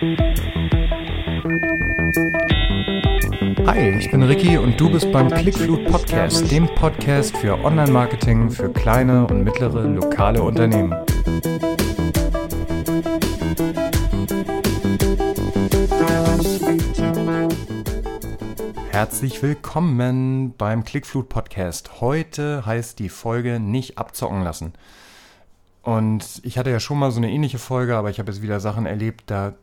Hi, ich bin Ricky und du bist beim Clickflut Podcast, dem Podcast für Online-Marketing für kleine und mittlere lokale Unternehmen. Herzlich willkommen beim Clickflut Podcast. Heute heißt die Folge nicht abzocken lassen. Und ich hatte ja schon mal so eine ähnliche Folge, aber ich habe jetzt wieder Sachen erlebt, da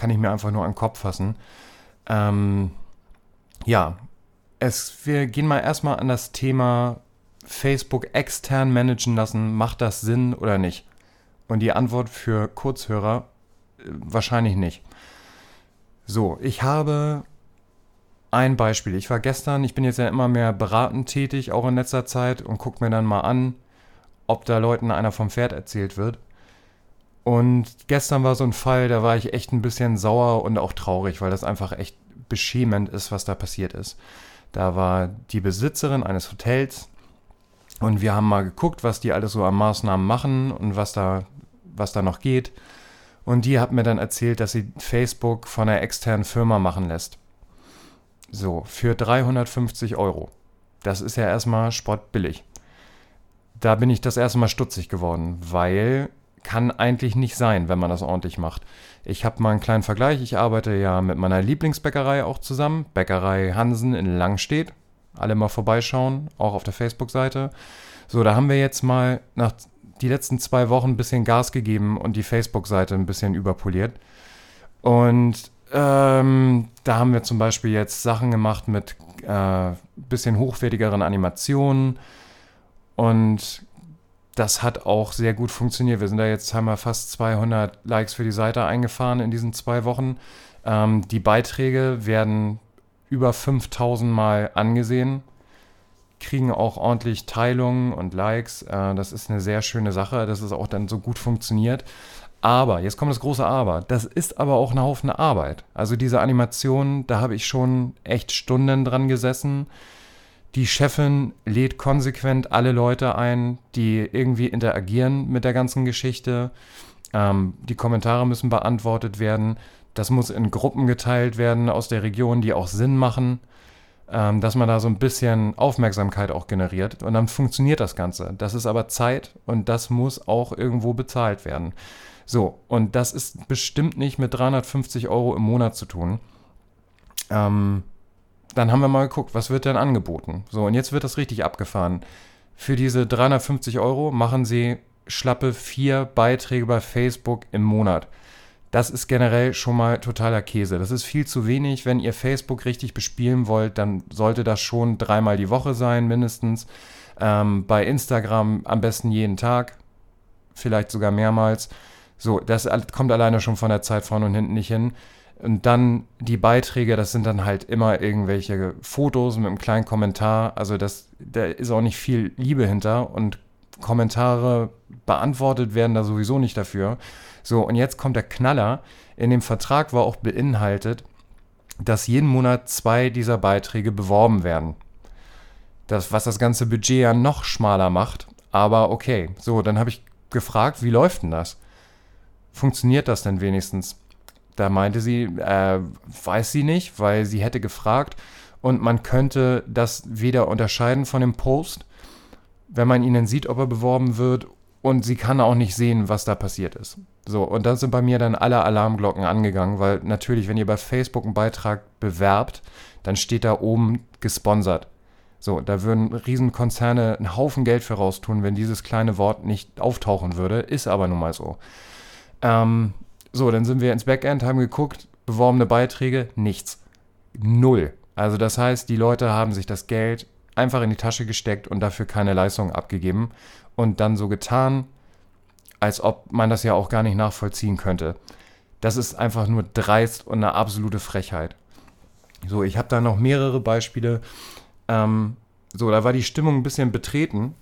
kann ich mir einfach nur an den Kopf fassen. Ähm, ja, es, wir gehen mal erstmal an das Thema Facebook extern managen lassen. Macht das Sinn oder nicht? Und die Antwort für Kurzhörer äh, wahrscheinlich nicht. So, ich habe ein Beispiel. Ich war gestern, ich bin jetzt ja immer mehr beratend tätig, auch in letzter Zeit, und gucke mir dann mal an, ob da Leuten einer vom Pferd erzählt wird. Und gestern war so ein Fall, da war ich echt ein bisschen sauer und auch traurig, weil das einfach echt beschämend ist, was da passiert ist. Da war die Besitzerin eines Hotels und wir haben mal geguckt, was die alles so an Maßnahmen machen und was da, was da noch geht. Und die hat mir dann erzählt, dass sie Facebook von einer externen Firma machen lässt. So, für 350 Euro. Das ist ja erstmal spottbillig. Da bin ich das erste Mal stutzig geworden, weil kann eigentlich nicht sein, wenn man das ordentlich macht. Ich habe mal einen kleinen Vergleich. Ich arbeite ja mit meiner Lieblingsbäckerei auch zusammen. Bäckerei Hansen in Langstedt. Alle mal vorbeischauen, auch auf der Facebook-Seite. So, da haben wir jetzt mal nach die letzten zwei Wochen ein bisschen Gas gegeben und die Facebook-Seite ein bisschen überpoliert. Und ähm, da haben wir zum Beispiel jetzt Sachen gemacht mit äh, bisschen hochwertigeren Animationen und das hat auch sehr gut funktioniert. Wir sind da jetzt, haben wir fast 200 Likes für die Seite eingefahren in diesen zwei Wochen. Ähm, die Beiträge werden über 5000 Mal angesehen, kriegen auch ordentlich Teilungen und Likes. Äh, das ist eine sehr schöne Sache, dass es auch dann so gut funktioniert. Aber, jetzt kommt das große Aber, das ist aber auch ein Haufen Arbeit. Also diese Animation, da habe ich schon echt Stunden dran gesessen die Chefin lädt konsequent alle Leute ein, die irgendwie interagieren mit der ganzen Geschichte. Ähm, die Kommentare müssen beantwortet werden. Das muss in Gruppen geteilt werden aus der Region, die auch Sinn machen, ähm, dass man da so ein bisschen Aufmerksamkeit auch generiert. Und dann funktioniert das Ganze. Das ist aber Zeit und das muss auch irgendwo bezahlt werden. So, und das ist bestimmt nicht mit 350 Euro im Monat zu tun. Ähm, dann haben wir mal geguckt, was wird denn angeboten? So, und jetzt wird das richtig abgefahren. Für diese 350 Euro machen sie schlappe vier Beiträge bei Facebook im Monat. Das ist generell schon mal totaler Käse. Das ist viel zu wenig. Wenn ihr Facebook richtig bespielen wollt, dann sollte das schon dreimal die Woche sein, mindestens. Ähm, bei Instagram am besten jeden Tag, vielleicht sogar mehrmals. So, das kommt alleine schon von der Zeit vorne und hinten nicht hin. Und dann die Beiträge, das sind dann halt immer irgendwelche Fotos mit einem kleinen Kommentar. Also das, da ist auch nicht viel Liebe hinter und Kommentare beantwortet werden da sowieso nicht dafür. So, und jetzt kommt der Knaller. In dem Vertrag war auch beinhaltet, dass jeden Monat zwei dieser Beiträge beworben werden. Das, was das ganze Budget ja noch schmaler macht. Aber okay, so, dann habe ich gefragt, wie läuft denn das? Funktioniert das denn wenigstens? Da meinte sie, äh, weiß sie nicht, weil sie hätte gefragt und man könnte das weder unterscheiden von dem Post, wenn man ihn dann sieht, ob er beworben wird und sie kann auch nicht sehen, was da passiert ist. So, und dann sind bei mir dann alle Alarmglocken angegangen, weil natürlich, wenn ihr bei Facebook einen Beitrag bewerbt, dann steht da oben gesponsert. So, da würden Riesenkonzerne einen Haufen Geld für raustun, wenn dieses kleine Wort nicht auftauchen würde. Ist aber nun mal so. Ähm, so, dann sind wir ins Backend, haben geguckt, beworbene Beiträge, nichts. Null. Also das heißt, die Leute haben sich das Geld einfach in die Tasche gesteckt und dafür keine Leistung abgegeben und dann so getan, als ob man das ja auch gar nicht nachvollziehen könnte. Das ist einfach nur dreist und eine absolute Frechheit. So, ich habe da noch mehrere Beispiele. Ähm, so, da war die Stimmung ein bisschen betreten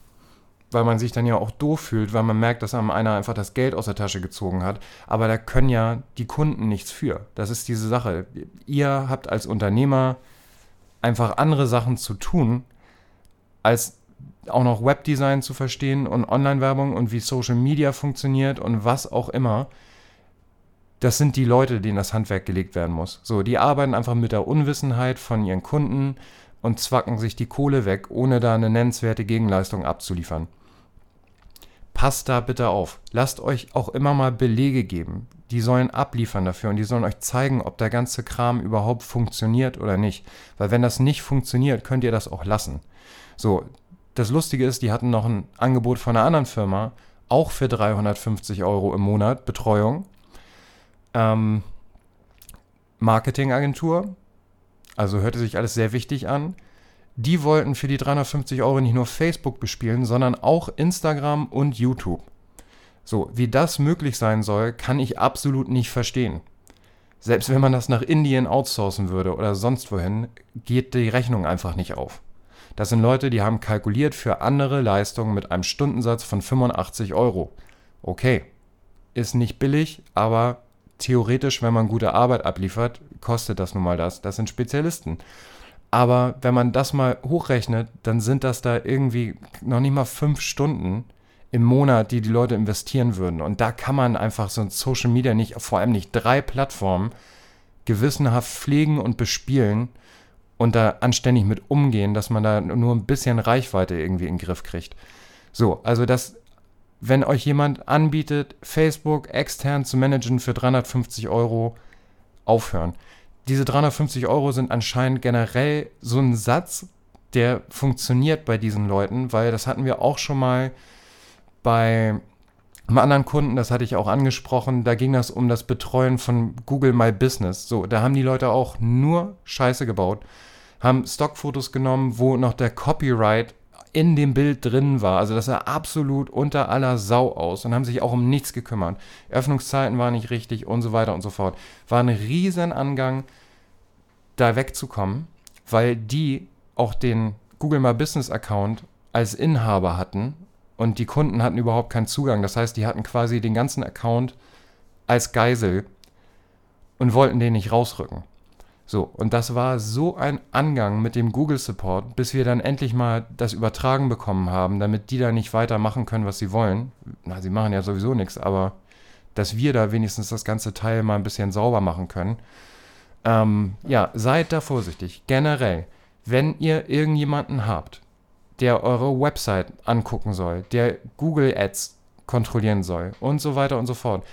weil man sich dann ja auch doof fühlt, weil man merkt, dass einem einer einfach das Geld aus der Tasche gezogen hat. Aber da können ja die Kunden nichts für. Das ist diese Sache. Ihr habt als Unternehmer einfach andere Sachen zu tun, als auch noch Webdesign zu verstehen und Online-Werbung und wie Social Media funktioniert und was auch immer. das sind die Leute, denen das Handwerk gelegt werden muss. So, die arbeiten einfach mit der Unwissenheit von ihren Kunden und zwacken sich die Kohle weg, ohne da eine nennenswerte Gegenleistung abzuliefern. Passt da bitte auf. Lasst euch auch immer mal Belege geben. Die sollen abliefern dafür und die sollen euch zeigen, ob der ganze Kram überhaupt funktioniert oder nicht. Weil wenn das nicht funktioniert, könnt ihr das auch lassen. So, das Lustige ist, die hatten noch ein Angebot von einer anderen Firma, auch für 350 Euro im Monat Betreuung. Ähm, Marketingagentur, also hörte sich alles sehr wichtig an. Die wollten für die 350 Euro nicht nur Facebook bespielen, sondern auch Instagram und YouTube. So, wie das möglich sein soll, kann ich absolut nicht verstehen. Selbst wenn man das nach Indien outsourcen würde oder sonst wohin, geht die Rechnung einfach nicht auf. Das sind Leute, die haben kalkuliert für andere Leistungen mit einem Stundensatz von 85 Euro. Okay, ist nicht billig, aber theoretisch, wenn man gute Arbeit abliefert, kostet das nun mal das. Das sind Spezialisten. Aber wenn man das mal hochrechnet, dann sind das da irgendwie noch nicht mal fünf Stunden im Monat, die die Leute investieren würden. Und da kann man einfach so ein Social Media nicht, vor allem nicht drei Plattformen, gewissenhaft pflegen und bespielen und da anständig mit umgehen, dass man da nur ein bisschen Reichweite irgendwie in den Griff kriegt. So, also das wenn euch jemand anbietet, Facebook extern zu managen für 350 Euro, aufhören. Diese 350 Euro sind anscheinend generell so ein Satz, der funktioniert bei diesen Leuten, weil das hatten wir auch schon mal bei einem anderen Kunden, das hatte ich auch angesprochen, da ging das um das Betreuen von Google My Business. So, da haben die Leute auch nur Scheiße gebaut, haben Stockfotos genommen, wo noch der Copyright in dem Bild drin war. Also das sah absolut unter aller Sau aus und haben sich auch um nichts gekümmert. Öffnungszeiten waren nicht richtig und so weiter und so fort. War ein riesen Angang, da wegzukommen, weil die auch den Google My Business Account als Inhaber hatten und die Kunden hatten überhaupt keinen Zugang. Das heißt, die hatten quasi den ganzen Account als Geisel und wollten den nicht rausrücken. So, und das war so ein Angang mit dem Google Support, bis wir dann endlich mal das übertragen bekommen haben, damit die da nicht weitermachen können, was sie wollen. Na, sie machen ja sowieso nichts, aber dass wir da wenigstens das ganze Teil mal ein bisschen sauber machen können. Ähm, ja, seid da vorsichtig. Generell, wenn ihr irgendjemanden habt, der eure Website angucken soll, der Google Ads kontrollieren soll und so weiter und so fort,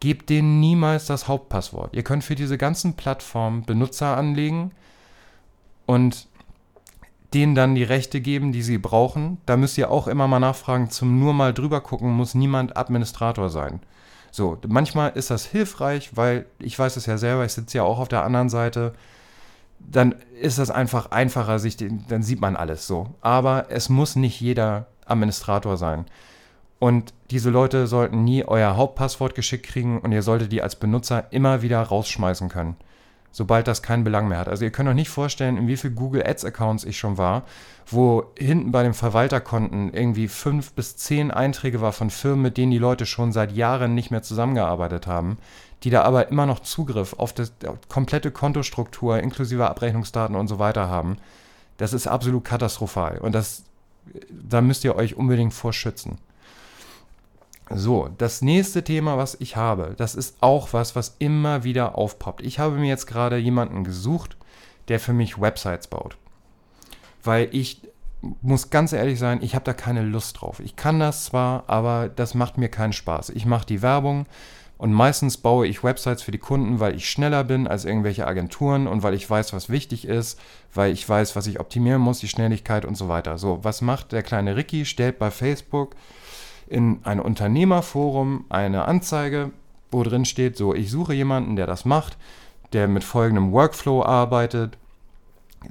Gebt denen niemals das Hauptpasswort. Ihr könnt für diese ganzen Plattformen Benutzer anlegen und denen dann die Rechte geben, die sie brauchen. Da müsst ihr auch immer mal nachfragen, zum nur mal drüber gucken, muss niemand Administrator sein. So, manchmal ist das hilfreich, weil ich weiß es ja selber, ich sitze ja auch auf der anderen Seite. Dann ist das einfach einfacher, sich dann sieht man alles so. Aber es muss nicht jeder Administrator sein. Und diese Leute sollten nie euer Hauptpasswort geschickt kriegen und ihr solltet die als Benutzer immer wieder rausschmeißen können, sobald das keinen Belang mehr hat. Also ihr könnt euch nicht vorstellen, in wie viel Google Ads Accounts ich schon war, wo hinten bei den Verwalterkonten irgendwie fünf bis zehn Einträge war von Firmen, mit denen die Leute schon seit Jahren nicht mehr zusammengearbeitet haben, die da aber immer noch Zugriff auf die komplette Kontostruktur inklusive Abrechnungsdaten und so weiter haben. Das ist absolut katastrophal und das, da müsst ihr euch unbedingt vorschützen. So, das nächste Thema, was ich habe, das ist auch was, was immer wieder aufpoppt. Ich habe mir jetzt gerade jemanden gesucht, der für mich Websites baut. Weil ich muss ganz ehrlich sein, ich habe da keine Lust drauf. Ich kann das zwar, aber das macht mir keinen Spaß. Ich mache die Werbung und meistens baue ich Websites für die Kunden, weil ich schneller bin als irgendwelche Agenturen und weil ich weiß, was wichtig ist, weil ich weiß, was ich optimieren muss, die Schnelligkeit und so weiter. So, was macht der kleine Ricky? Stellt bei Facebook in ein Unternehmerforum eine Anzeige, wo drin steht, so, ich suche jemanden, der das macht, der mit folgendem Workflow arbeitet.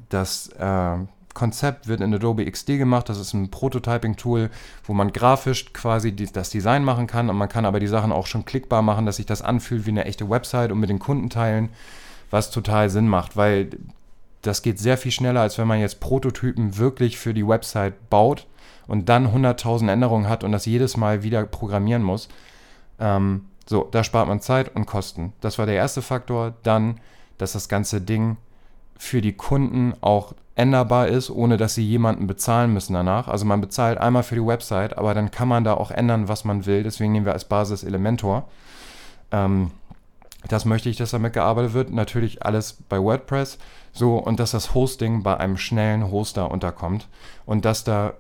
Das äh, Konzept wird in Adobe XD gemacht. Das ist ein Prototyping-Tool, wo man grafisch quasi die, das Design machen kann. Und man kann aber die Sachen auch schon klickbar machen, dass sich das anfühlt wie eine echte Website und mit den Kunden teilen, was total Sinn macht, weil das geht sehr viel schneller, als wenn man jetzt Prototypen wirklich für die Website baut und dann 100.000 Änderungen hat und das jedes Mal wieder programmieren muss. Ähm, so, da spart man Zeit und Kosten. Das war der erste Faktor. Dann, dass das ganze Ding für die Kunden auch änderbar ist, ohne dass sie jemanden bezahlen müssen danach. Also man bezahlt einmal für die Website, aber dann kann man da auch ändern, was man will. Deswegen nehmen wir als Basis Elementor. Ähm, Das möchte ich, dass damit gearbeitet wird. Natürlich alles bei WordPress. So, und dass das Hosting bei einem schnellen Hoster unterkommt. Und dass da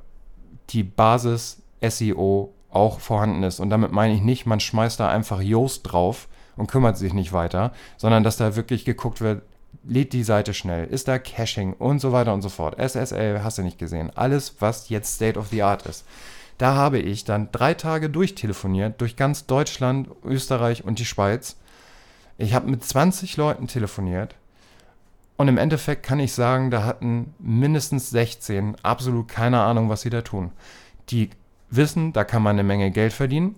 die Basis SEO auch vorhanden ist. Und damit meine ich nicht, man schmeißt da einfach Yoast drauf und kümmert sich nicht weiter, sondern dass da wirklich geguckt wird, lädt die Seite schnell, ist da Caching und so weiter und so fort. SSL hast du nicht gesehen. Alles, was jetzt State of the Art ist. Da habe ich dann drei Tage durchtelefoniert, durch ganz Deutschland, Österreich und die Schweiz. Ich habe mit 20 Leuten telefoniert und im Endeffekt kann ich sagen, da hatten mindestens 16 absolut keine Ahnung, was sie da tun. Die wissen, da kann man eine Menge Geld verdienen.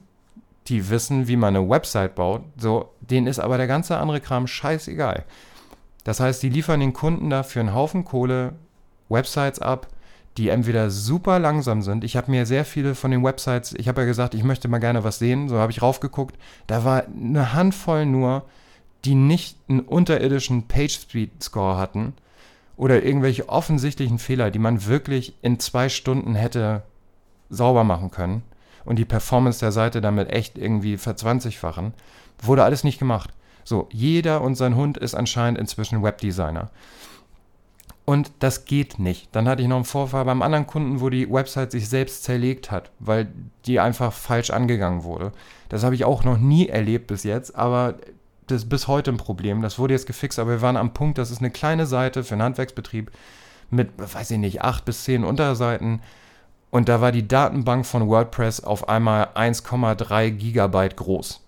Die wissen, wie man eine Website baut. So, denen ist aber der ganze andere Kram scheißegal. Das heißt, die liefern den Kunden dafür einen Haufen Kohle Websites ab, die entweder super langsam sind. Ich habe mir sehr viele von den Websites, ich habe ja gesagt, ich möchte mal gerne was sehen, so habe ich raufgeguckt. Da war eine Handvoll nur, die nicht einen unterirdischen Page Speed Score hatten oder irgendwelche offensichtlichen Fehler, die man wirklich in zwei Stunden hätte sauber machen können und die Performance der Seite damit echt irgendwie verzwanzigfachen, wurde alles nicht gemacht. So, jeder und sein Hund ist anscheinend inzwischen Webdesigner. Und das geht nicht. Dann hatte ich noch einen Vorfall beim anderen Kunden, wo die Website sich selbst zerlegt hat, weil die einfach falsch angegangen wurde. Das habe ich auch noch nie erlebt bis jetzt, aber das ist bis heute ein Problem. Das wurde jetzt gefixt, aber wir waren am Punkt, das ist eine kleine Seite für einen Handwerksbetrieb mit, weiß ich nicht, acht bis zehn Unterseiten. Und da war die Datenbank von WordPress auf einmal 1,3 Gigabyte groß.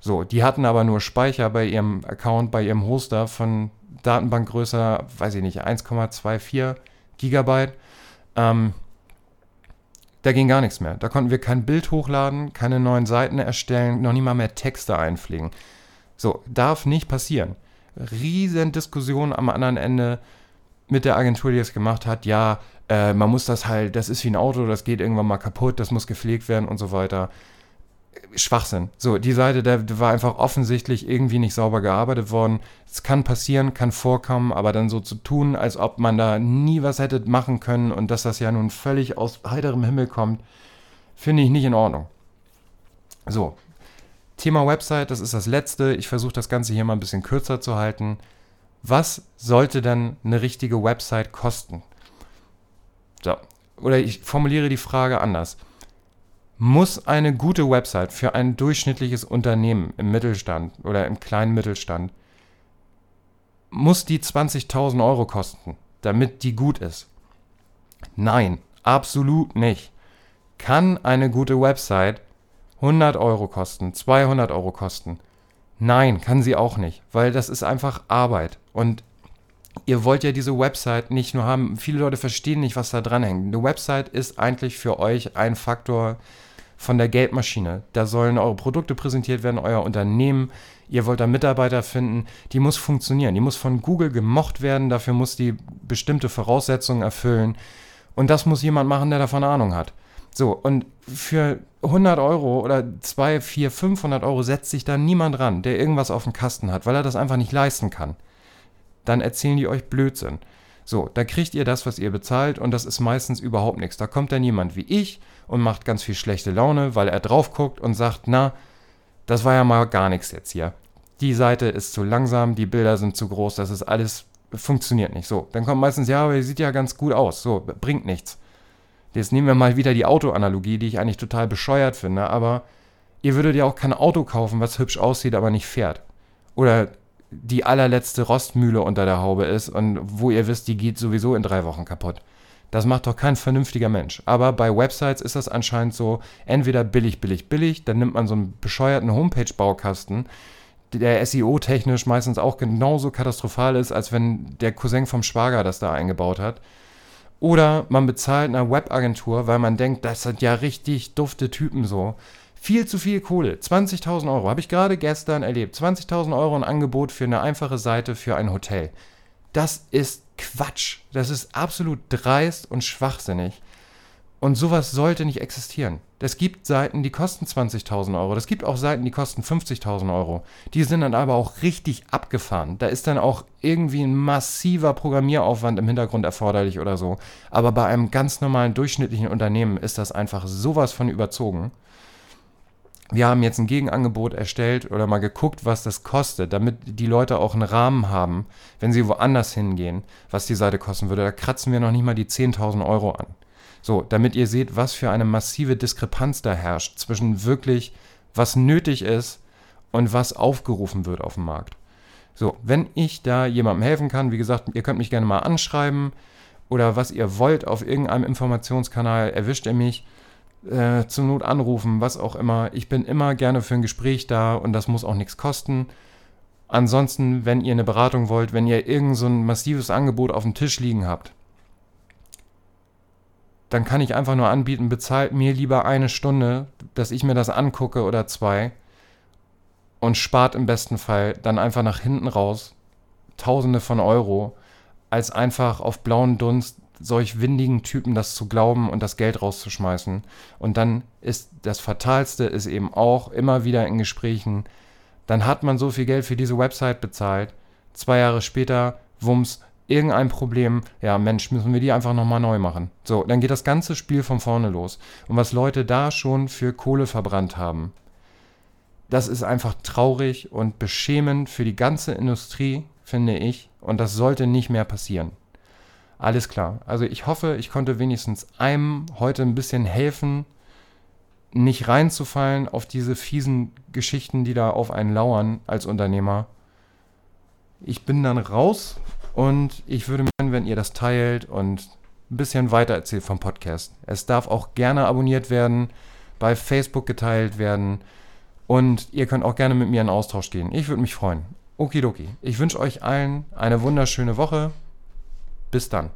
So, die hatten aber nur Speicher bei ihrem Account, bei ihrem Hoster von Datenbankgröße, weiß ich nicht, 1,24 Gigabyte. Ähm, da ging gar nichts mehr. Da konnten wir kein Bild hochladen, keine neuen Seiten erstellen, noch nie mal mehr Texte einpflegen. So, darf nicht passieren. Riesen Diskussion am anderen Ende mit der Agentur, die es gemacht hat. Ja, äh, man muss das halt, das ist wie ein Auto, das geht irgendwann mal kaputt, das muss gepflegt werden und so weiter. Schwachsinn. So, die Seite, da war einfach offensichtlich irgendwie nicht sauber gearbeitet worden. Es kann passieren, kann vorkommen, aber dann so zu tun, als ob man da nie was hätte machen können und dass das ja nun völlig aus heiterem Himmel kommt, finde ich nicht in Ordnung. So, Thema Website, das ist das letzte. Ich versuche das Ganze hier mal ein bisschen kürzer zu halten. Was sollte denn eine richtige Website kosten? So, oder ich formuliere die Frage anders muss eine gute Website für ein durchschnittliches Unternehmen im Mittelstand oder im kleinen Mittelstand, muss die 20.000 Euro kosten, damit die gut ist? Nein, absolut nicht. Kann eine gute Website 100 Euro kosten, 200 Euro kosten? Nein, kann sie auch nicht, weil das ist einfach Arbeit. Und ihr wollt ja diese Website nicht nur haben, viele Leute verstehen nicht, was da dran hängt. Eine Website ist eigentlich für euch ein Faktor, von der Geldmaschine. Da sollen eure Produkte präsentiert werden, euer Unternehmen. Ihr wollt da Mitarbeiter finden. Die muss funktionieren. Die muss von Google gemocht werden. Dafür muss die bestimmte Voraussetzungen erfüllen. Und das muss jemand machen, der davon Ahnung hat. So, und für 100 Euro oder 2, 4, 500 Euro setzt sich da niemand ran, der irgendwas auf dem Kasten hat, weil er das einfach nicht leisten kann. Dann erzählen die euch Blödsinn. So, da kriegt ihr das, was ihr bezahlt und das ist meistens überhaupt nichts. Da kommt dann jemand wie ich und macht ganz viel schlechte Laune, weil er drauf guckt und sagt, na, das war ja mal gar nichts jetzt hier. Die Seite ist zu langsam, die Bilder sind zu groß, das ist alles, funktioniert nicht. So, dann kommt meistens, ja, aber die sieht ja ganz gut aus. So, bringt nichts. Jetzt nehmen wir mal wieder die Autoanalogie, die ich eigentlich total bescheuert finde, aber ihr würdet ja auch kein Auto kaufen, was hübsch aussieht, aber nicht fährt. Oder die allerletzte Rostmühle unter der Haube ist und wo ihr wisst, die geht sowieso in drei Wochen kaputt. Das macht doch kein vernünftiger Mensch. Aber bei Websites ist das anscheinend so, entweder billig, billig, billig, dann nimmt man so einen bescheuerten Homepage-Baukasten, der SEO-technisch meistens auch genauso katastrophal ist, als wenn der Cousin vom Schwager das da eingebaut hat. Oder man bezahlt einer Webagentur, weil man denkt, das sind ja richtig dufte Typen so. Viel zu viel Kohle. 20.000 Euro. Habe ich gerade gestern erlebt. 20.000 Euro ein Angebot für eine einfache Seite für ein Hotel. Das ist Quatsch. Das ist absolut dreist und schwachsinnig. Und sowas sollte nicht existieren. Es gibt Seiten, die kosten 20.000 Euro. Es gibt auch Seiten, die kosten 50.000 Euro. Die sind dann aber auch richtig abgefahren. Da ist dann auch irgendwie ein massiver Programmieraufwand im Hintergrund erforderlich oder so. Aber bei einem ganz normalen durchschnittlichen Unternehmen ist das einfach sowas von überzogen. wir haben jetzt ein Gegenangebot erstellt oder mal geguckt, was das kostet, damit die Leute auch einen Rahmen haben, wenn sie woanders hingehen, was die Seite kosten würde. Da kratzen wir noch nicht mal die 10.000 Euro an. So, damit ihr seht, was für eine massive Diskrepanz da herrscht zwischen wirklich, was nötig ist und was aufgerufen wird auf dem Markt. So, wenn ich da jemandem helfen kann, wie gesagt, ihr könnt mich gerne mal anschreiben oder was ihr wollt auf irgendeinem Informationskanal, erwischt ihr mich äh, zur Not anrufen, was auch immer. Ich bin immer gerne für ein Gespräch da und das muss auch nichts kosten. Ansonsten, wenn ihr eine Beratung wollt, wenn ihr irgend so ein massives Angebot auf dem Tisch liegen habt, dann kann ich einfach nur anbieten, bezahlt mir lieber eine Stunde, dass ich mir das angucke oder zwei und spart im besten Fall dann einfach nach hinten raus Tausende von Euro, als einfach auf blauen Dunst solch windigen Typen das zu glauben und das Geld rauszuschmeißen. Und dann ist das Fatalste ist eben auch immer wieder in Gesprächen, dann hat man so viel Geld für diese Website bezahlt, zwei Jahre später, wumms, irgendein Problem, ja Mensch, müssen wir die einfach nochmal neu machen. So, dann geht das ganze Spiel von vorne los. Und was Leute da schon für Kohle verbrannt haben, das ist einfach traurig und beschämend für die ganze Industrie, finde ich. Und das sollte nicht mehr passieren. Alles klar. Also ich hoffe, ich konnte wenigstens einem heute ein bisschen helfen, nicht reinzufallen auf diese fiesen Geschichten, die da auf einen lauern als Unternehmer. Ich bin dann raus und ich würde mich freuen, wenn ihr das teilt und ein bisschen weiter erzählt vom Podcast. Es darf auch gerne abonniert werden, bei Facebook geteilt werden und ihr könnt auch gerne mit mir in Austausch gehen. Ich würde mich freuen. Okidoki. Ich wünsche euch allen eine wunderschöne Woche. Bis dann.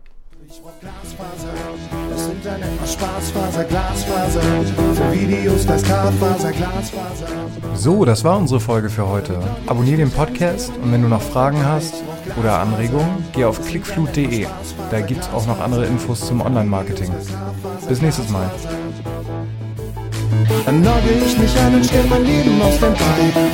Das Internet aus Spaßfaser, Glasfaser, für Videos, das Glasfaser, Glasfaser. So, das war unsere Folge für heute. Abonnier den Podcast und wenn du noch Fragen hast oder Anregungen, geh auf clickflut.de. Da gibt's auch noch andere Infos zum Online-Marketing. Bis nächstes Mal. Dann logge ich mich ein und stell mein Leben auf den Bein.